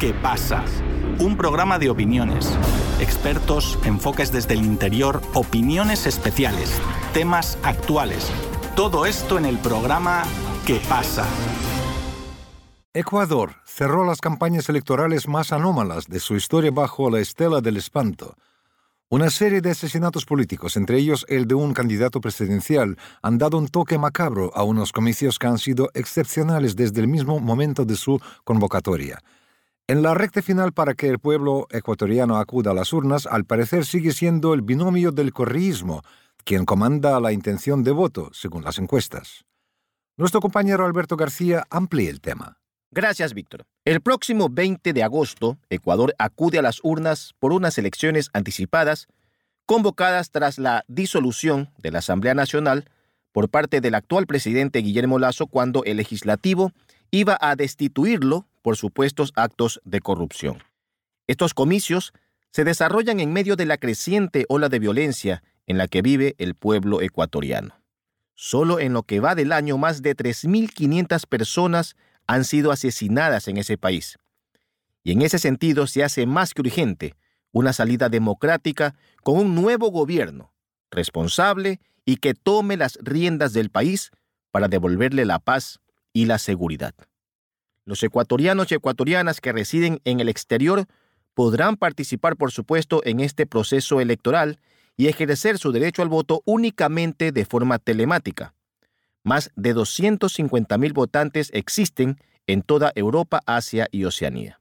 ¿Qué pasa? Un programa de opiniones, expertos, enfoques desde el interior, opiniones especiales, temas actuales. Todo esto en el programa ¿Qué pasa? Ecuador cerró las campañas electorales más anómalas de su historia bajo la estela del espanto. Una serie de asesinatos políticos, entre ellos el de un candidato presidencial, han dado un toque macabro a unos comicios que han sido excepcionales desde el mismo momento de su convocatoria. En la recta final para que el pueblo ecuatoriano acuda a las urnas, al parecer sigue siendo el binomio del correísmo, quien comanda la intención de voto, según las encuestas. Nuestro compañero Alberto García amplía el tema. Gracias, Víctor. El próximo 20 de agosto, Ecuador acude a las urnas por unas elecciones anticipadas convocadas tras la disolución de la Asamblea Nacional por parte del actual presidente Guillermo Lazo cuando el legislativo iba a destituirlo por supuestos actos de corrupción. Estos comicios se desarrollan en medio de la creciente ola de violencia en la que vive el pueblo ecuatoriano. Solo en lo que va del año, más de 3.500 personas han sido asesinadas en ese país. Y en ese sentido se hace más que urgente una salida democrática con un nuevo gobierno, responsable y que tome las riendas del país para devolverle la paz y la seguridad. Los ecuatorianos y ecuatorianas que residen en el exterior podrán participar, por supuesto, en este proceso electoral y ejercer su derecho al voto únicamente de forma telemática. Más de 250.000 votantes existen en toda Europa, Asia y Oceanía.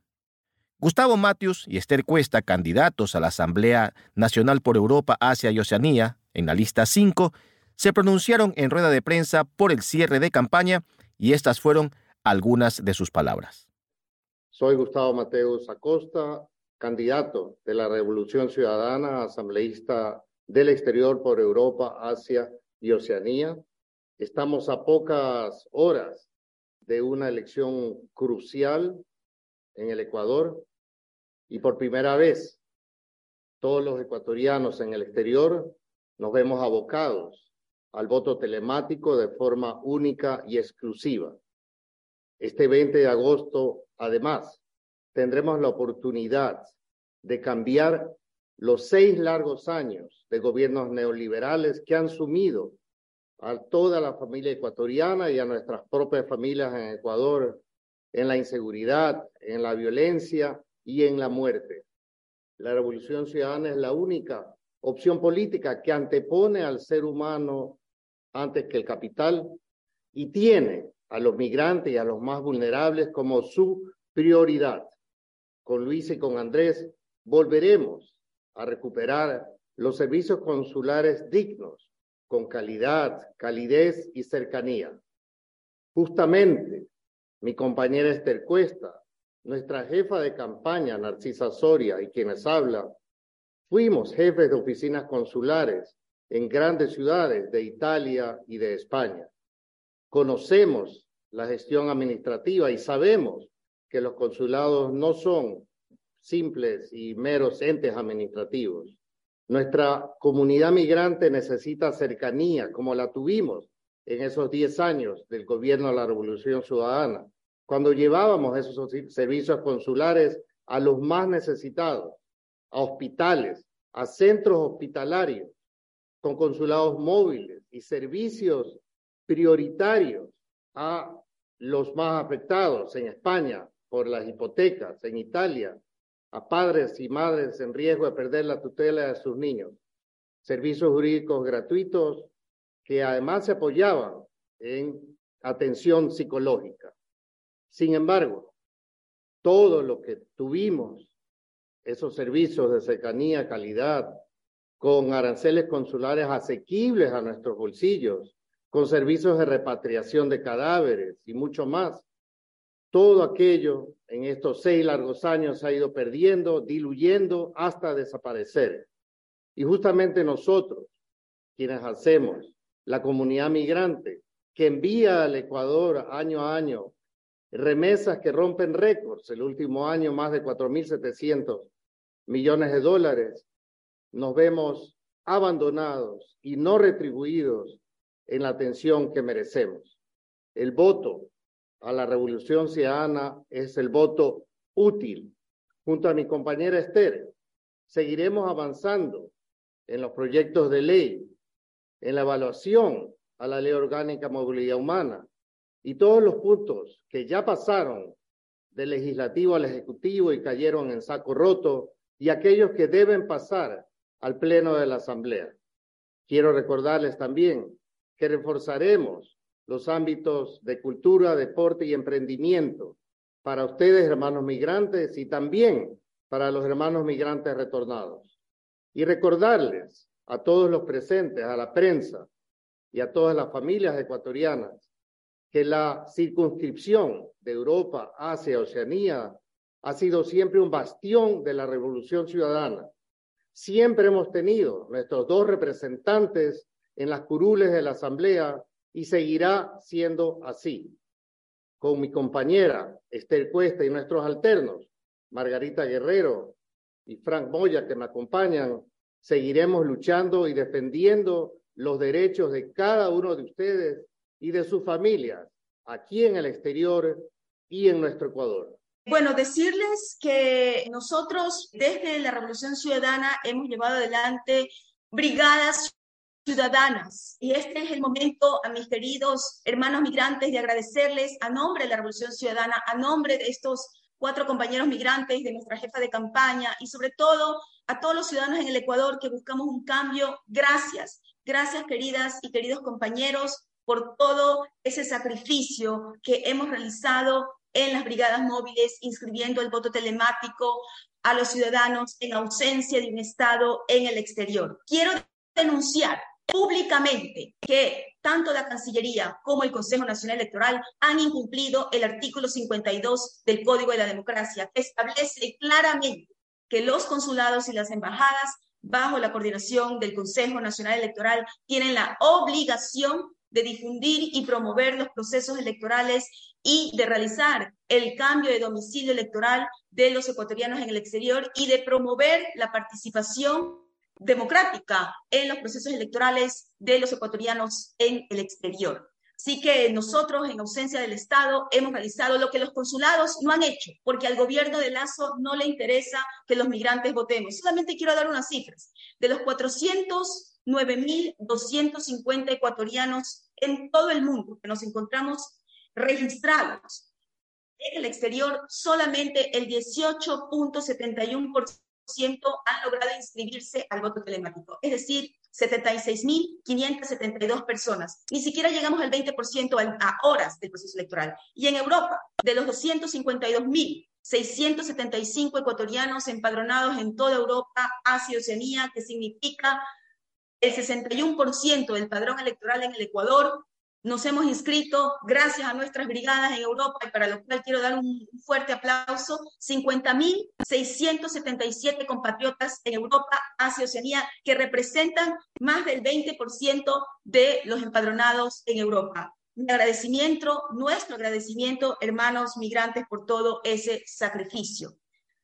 Gustavo Matius y Esther Cuesta, candidatos a la Asamblea Nacional por Europa, Asia y Oceanía, en la lista 5, se pronunciaron en rueda de prensa por el cierre de campaña y estas fueron algunas de sus palabras. Soy Gustavo Mateus Acosta, candidato de la Revolución Ciudadana, asambleísta del exterior por Europa, Asia y Oceanía. Estamos a pocas horas de una elección crucial en el Ecuador y por primera vez todos los ecuatorianos en el exterior nos vemos abocados al voto telemático de forma única y exclusiva. Este 20 de agosto, además, tendremos la oportunidad de cambiar los seis largos años de gobiernos neoliberales que han sumido a toda la familia ecuatoriana y a nuestras propias familias en Ecuador en la inseguridad, en la violencia y en la muerte. La revolución ciudadana es la única opción política que antepone al ser humano antes que el capital y tiene a los migrantes y a los más vulnerables como su prioridad. Con Luis y con Andrés volveremos a recuperar los servicios consulares dignos con calidad, calidez y cercanía. Justamente, mi compañera Esther Cuesta, nuestra jefa de campaña, Narcisa Soria, y quienes hablan, fuimos jefes de oficinas consulares en grandes ciudades de Italia y de España. Conocemos la gestión administrativa y sabemos que los consulados no son simples y meros entes administrativos. Nuestra comunidad migrante necesita cercanía, como la tuvimos en esos 10 años del gobierno de la Revolución Ciudadana, cuando llevábamos esos servicios consulares a los más necesitados, a hospitales, a centros hospitalarios, con consulados móviles y servicios prioritarios a los más afectados en España por las hipotecas, en Italia a padres y madres en riesgo de perder la tutela de sus niños, servicios jurídicos gratuitos que además se apoyaban en atención psicológica. Sin embargo, todo lo que tuvimos, esos servicios de cercanía, calidad, con aranceles consulares asequibles a nuestros bolsillos, con servicios de repatriación de cadáveres y mucho más, todo aquello en estos seis largos años ha ido perdiendo, diluyendo hasta desaparecer. Y justamente nosotros, quienes hacemos la comunidad migrante, que envía al Ecuador año a año remesas que rompen récords, el último año más de 4.700 millones de dólares, nos vemos abandonados y no retribuidos en la atención que merecemos. El voto a la revolución ciudadana es el voto útil. Junto a mi compañera Esther, seguiremos avanzando en los proyectos de ley, en la evaluación a la Ley Orgánica Movilidad Humana y todos los puntos que ya pasaron del legislativo al ejecutivo y cayeron en saco roto y aquellos que deben pasar al Pleno de la Asamblea. Quiero recordarles también que reforzaremos los ámbitos de cultura, deporte y emprendimiento para ustedes, hermanos migrantes, y también para los hermanos migrantes retornados. Y recordarles a todos los presentes, a la prensa y a todas las familias ecuatorianas, que la circunscripción de Europa hacia Oceanía ha sido siempre un bastión de la revolución ciudadana. Siempre hemos tenido nuestros dos representantes en las curules de la Asamblea y seguirá siendo así. Con mi compañera Esther Cuesta y nuestros alternos, Margarita Guerrero y Frank Moya, que me acompañan, seguiremos luchando y defendiendo los derechos de cada uno de ustedes y de sus familias aquí en el exterior y en nuestro Ecuador. Bueno, decirles que nosotros desde la Revolución Ciudadana hemos llevado adelante brigadas ciudadanas. Y este es el momento a mis queridos hermanos migrantes de agradecerles a nombre de la Revolución Ciudadana, a nombre de estos cuatro compañeros migrantes, de nuestra jefa de campaña y sobre todo a todos los ciudadanos en el Ecuador que buscamos un cambio. Gracias, gracias queridas y queridos compañeros por todo ese sacrificio que hemos realizado en las brigadas móviles, inscribiendo el voto telemático a los ciudadanos en ausencia de un Estado en el exterior. Quiero denunciar públicamente que tanto la Cancillería como el Consejo Nacional Electoral han incumplido el artículo 52 del Código de la Democracia, que establece claramente que los consulados y las embajadas, bajo la coordinación del Consejo Nacional Electoral, tienen la obligación de difundir y promover los procesos electorales y de realizar el cambio de domicilio electoral de los ecuatorianos en el exterior y de promover la participación democrática en los procesos electorales de los ecuatorianos en el exterior. Así que nosotros, en ausencia del Estado, hemos realizado lo que los consulados no han hecho, porque al gobierno de Lazo no le interesa que los migrantes votemos. Solamente quiero dar unas cifras. De los 409.250 ecuatorianos en todo el mundo que nos encontramos registrados en el exterior, solamente el 18.71% han logrado inscribirse al voto telemático, es decir, 76.572 personas. Ni siquiera llegamos al 20% a horas del proceso electoral. Y en Europa, de los 252.675 ecuatorianos empadronados en toda Europa, Asia y Oceanía, que significa el 61% del padrón electoral en el Ecuador, nos hemos inscrito gracias a nuestras brigadas en Europa y para lo cual quiero dar un fuerte aplauso, 50.677 compatriotas en Europa, Asia, Oceanía, que representan más del 20% de los empadronados en Europa. Mi agradecimiento, nuestro agradecimiento, hermanos migrantes, por todo ese sacrificio.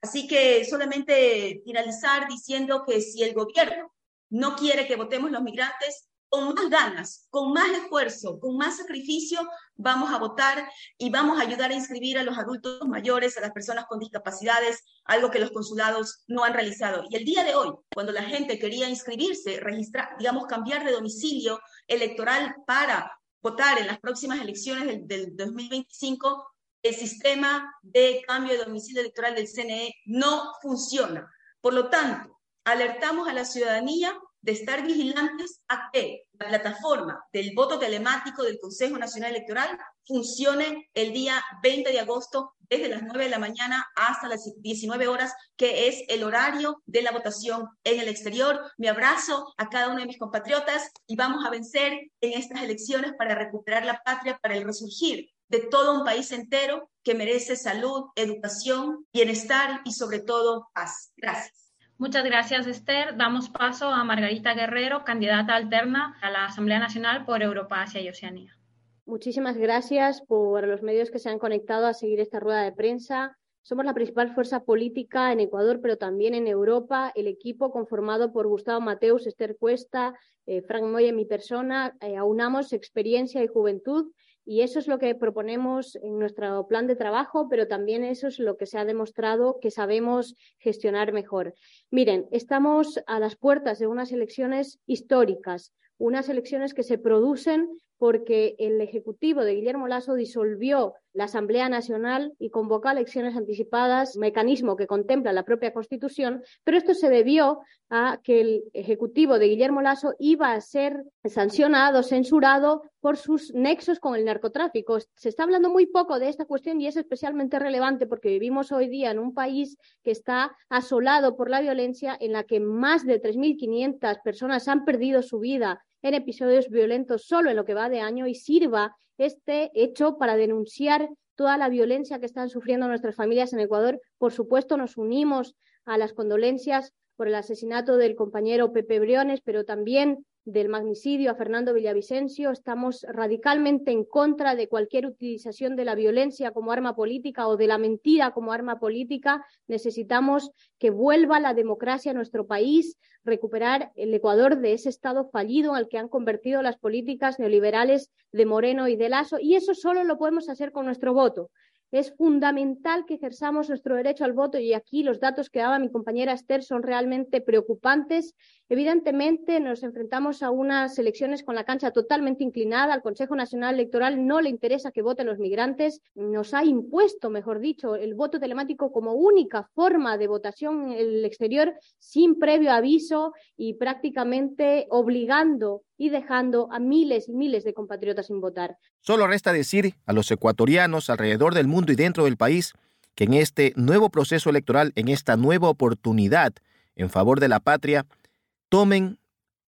Así que solamente finalizar diciendo que si el gobierno no quiere que votemos los migrantes, con más ganas, con más esfuerzo, con más sacrificio, vamos a votar y vamos a ayudar a inscribir a los adultos mayores, a las personas con discapacidades, algo que los consulados no han realizado. Y el día de hoy, cuando la gente quería inscribirse, registrar, digamos, cambiar de domicilio electoral para votar en las próximas elecciones del, del 2025, el sistema de cambio de domicilio electoral del CNE no funciona. Por lo tanto, alertamos a la ciudadanía de estar vigilantes a que la plataforma del voto telemático del Consejo Nacional Electoral funcione el día 20 de agosto desde las 9 de la mañana hasta las 19 horas, que es el horario de la votación en el exterior. Mi abrazo a cada uno de mis compatriotas y vamos a vencer en estas elecciones para recuperar la patria, para el resurgir de todo un país entero que merece salud, educación, bienestar y sobre todo paz. Gracias. Muchas gracias, Esther. Damos paso a Margarita Guerrero, candidata alterna a la Asamblea Nacional por Europa, Asia y Oceanía. Muchísimas gracias por los medios que se han conectado a seguir esta rueda de prensa. Somos la principal fuerza política en Ecuador, pero también en Europa. El equipo conformado por Gustavo Mateus, Esther Cuesta, eh, Frank Moya y mi persona, eh, aunamos experiencia y juventud Y eso es lo que proponemos en nuestro plan de trabajo, pero también eso es lo que se ha demostrado que sabemos gestionar mejor. Miren, estamos a las puertas de unas elecciones históricas, unas elecciones que se producen porque el Ejecutivo de Guillermo Lasso disolvió la Asamblea Nacional y convocó elecciones anticipadas, mecanismo que contempla la propia Constitución, pero esto se debió a que el Ejecutivo de Guillermo Lasso iba a ser sancionado, censurado por sus nexos con el narcotráfico. Se está hablando muy poco de esta cuestión y es especialmente relevante porque vivimos hoy día en un país que está asolado por la violencia, en la que más de 3.500 personas han perdido su vida en episodios violentos solo en lo que va de año y sirva este hecho para denunciar toda la violencia que están sufriendo nuestras familias en Ecuador. Por supuesto, nos unimos a las condolencias por el asesinato del compañero Pepe Briones, pero también del magnicidio a Fernando Villavicencio. Estamos radicalmente en contra de cualquier utilización de la violencia como arma política o de la mentira como arma política. Necesitamos que vuelva la democracia a nuestro país, recuperar el Ecuador de ese estado fallido al que han convertido las políticas neoliberales de Moreno y de Lazo. Y eso solo lo podemos hacer con nuestro voto. Es fundamental que ejerzamos nuestro derecho al voto y aquí los datos que daba mi compañera Esther son realmente preocupantes. Evidentemente nos enfrentamos a unas elecciones con la cancha totalmente inclinada. Al Consejo Nacional Electoral no le interesa que voten los migrantes. Nos ha impuesto, mejor dicho, el voto telemático como única forma de votación en el exterior sin previo aviso y prácticamente obligando y dejando a miles y miles de compatriotas sin votar. Solo resta decir a los ecuatorianos alrededor del mundo y dentro del país que en este nuevo proceso electoral, en esta nueva oportunidad en favor de la patria, tomen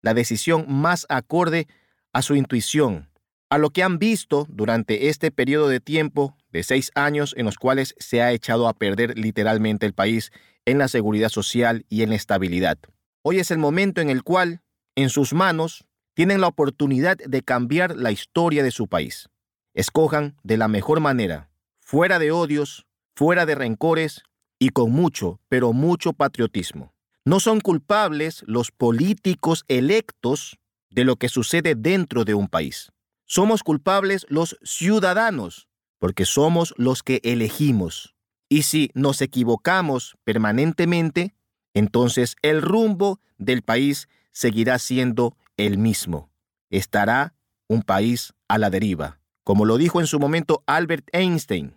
la decisión más acorde a su intuición, a lo que han visto durante este periodo de tiempo de seis años en los cuales se ha echado a perder literalmente el país en la seguridad social y en la estabilidad. Hoy es el momento en el cual, en sus manos, tienen la oportunidad de cambiar la historia de su país. Escojan de la mejor manera, fuera de odios, fuera de rencores y con mucho, pero mucho patriotismo. No son culpables los políticos electos de lo que sucede dentro de un país. Somos culpables los ciudadanos, porque somos los que elegimos. Y si nos equivocamos permanentemente, entonces el rumbo del país seguirá siendo el mismo. Estará un país a la deriva. Como lo dijo en su momento Albert Einstein,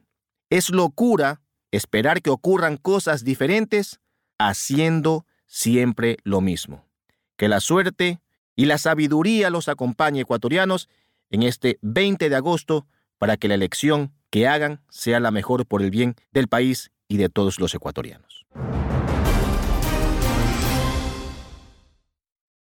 es locura esperar que ocurran cosas diferentes haciendo siempre lo mismo. Que la suerte y la sabiduría los acompañe ecuatorianos en este 20 de agosto para que la elección que hagan sea la mejor por el bien del país y de todos los ecuatorianos.